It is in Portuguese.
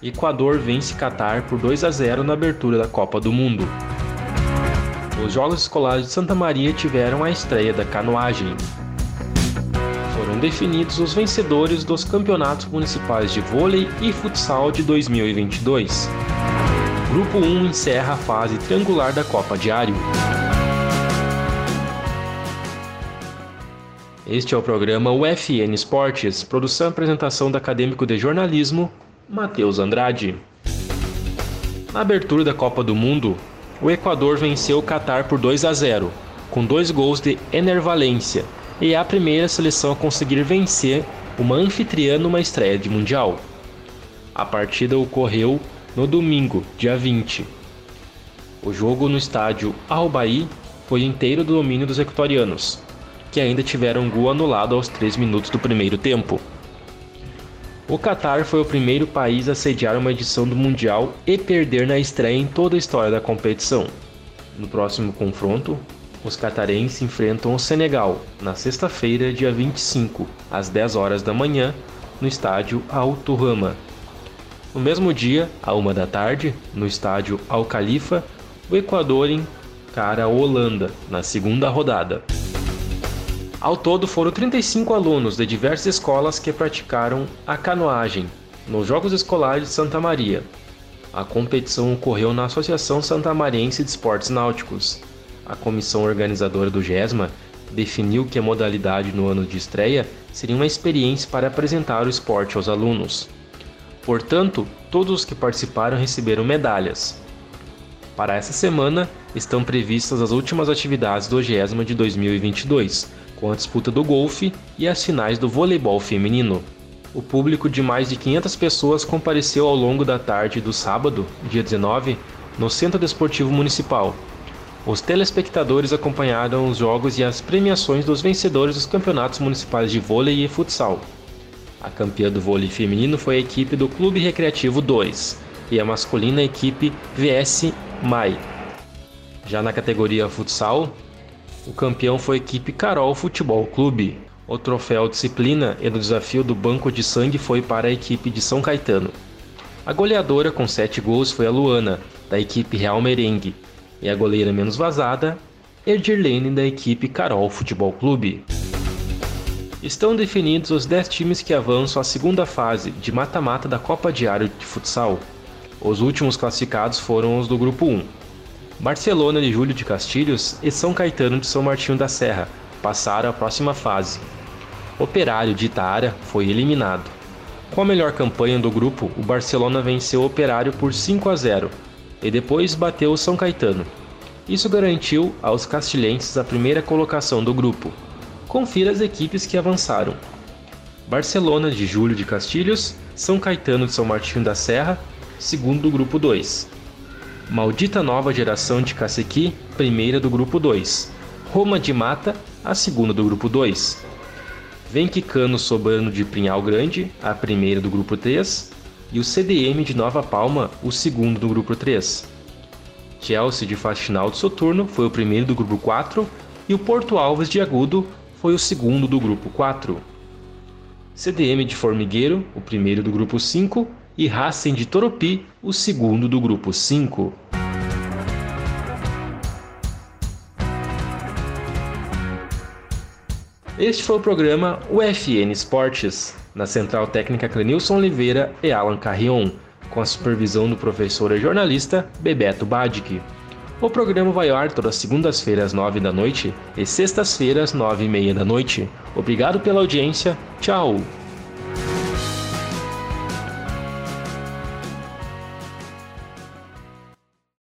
Equador vence Catar por 2 a 0 na abertura da Copa do Mundo. Os Jogos Escolares de Santa Maria tiveram a estreia da canoagem. Foram definidos os vencedores dos campeonatos municipais de vôlei e futsal de 2022. Grupo 1 encerra a fase triangular da Copa Diário. Este é o programa UFN Esportes, produção e apresentação do acadêmico de jornalismo, Matheus Andrade. Na abertura da Copa do Mundo, o Equador venceu o Catar por 2 a 0, com dois gols de Enervalência, e é a primeira seleção a conseguir vencer uma anfitriã numa estreia de Mundial. A partida ocorreu no domingo, dia 20. O jogo no estádio Al-Baí foi inteiro do domínio dos equatorianos, que ainda tiveram gol anulado aos 3 minutos do primeiro tempo. O Catar foi o primeiro país a sediar uma edição do Mundial e perder na estreia em toda a história da competição. No próximo confronto, os catarenses enfrentam o Senegal na sexta-feira, dia 25, às 10 horas da manhã, no estádio Al Turrama, no mesmo dia, à uma da tarde, no estádio Al Khalifa, o Equador encara a Holanda na segunda rodada. Ao todo, foram 35 alunos de diversas escolas que praticaram a canoagem nos Jogos Escolares de Santa Maria. A competição ocorreu na Associação Santamariense de Esportes Náuticos. A comissão organizadora do GESMA definiu que a modalidade no ano de estreia seria uma experiência para apresentar o esporte aos alunos. Portanto, todos os que participaram receberam medalhas. Para essa semana, estão previstas as últimas atividades do GESMA de 2022, com a disputa do golfe e as finais do voleibol feminino. O público de mais de 500 pessoas compareceu ao longo da tarde do sábado, dia 19, no Centro Desportivo Municipal. Os telespectadores acompanharam os jogos e as premiações dos vencedores dos campeonatos municipais de vôlei e futsal. A campeã do vôlei feminino foi a equipe do Clube Recreativo 2 e a masculina a equipe VS Mai. Já na categoria futsal, o campeão foi a equipe Carol Futebol Clube. O troféu disciplina e do desafio do banco de sangue foi para a equipe de São Caetano. A goleadora com 7 gols foi a Luana, da equipe Real Merengue, e a goleira menos vazada, Edirlene, da equipe Carol Futebol Clube. Estão definidos os 10 times que avançam à segunda fase de mata-mata da Copa Diário de Futsal. Os últimos classificados foram os do Grupo 1. Barcelona de Júlio de Castilhos e São Caetano de São Martinho da Serra passaram à próxima fase. Operário de Itaara foi eliminado. Com a melhor campanha do grupo, o Barcelona venceu o Operário por 5 a 0 e depois bateu o São Caetano. Isso garantiu aos castilhenses a primeira colocação do grupo. Confira as equipes que avançaram. Barcelona de Júlio de Castilhos, São Caetano de São Martinho da Serra, segundo do grupo 2. Maldita Nova Geração de Cacequi, primeira do grupo 2. Roma de Mata, a segunda do grupo 2. Venquicano Sobrano de Pinhal Grande, a primeira do grupo 3. E o CDM de Nova Palma, o segundo do grupo 3. Chelsea de Faxinal de Soturno foi o primeiro do grupo 4 e o Porto Alves de Agudo foi o segundo do grupo 4. CDM de Formigueiro, o primeiro do grupo 5, e Racing de Toropi, o segundo do grupo 5. Este foi o programa UFN Esportes, na Central Técnica Clenilson Oliveira e Alan Carrion, com a supervisão do professor e jornalista Bebeto Badic. O programa vai ao ar todas segundas-feiras, às nove da noite e sextas-feiras, nove e meia da noite. Obrigado pela audiência. Tchau!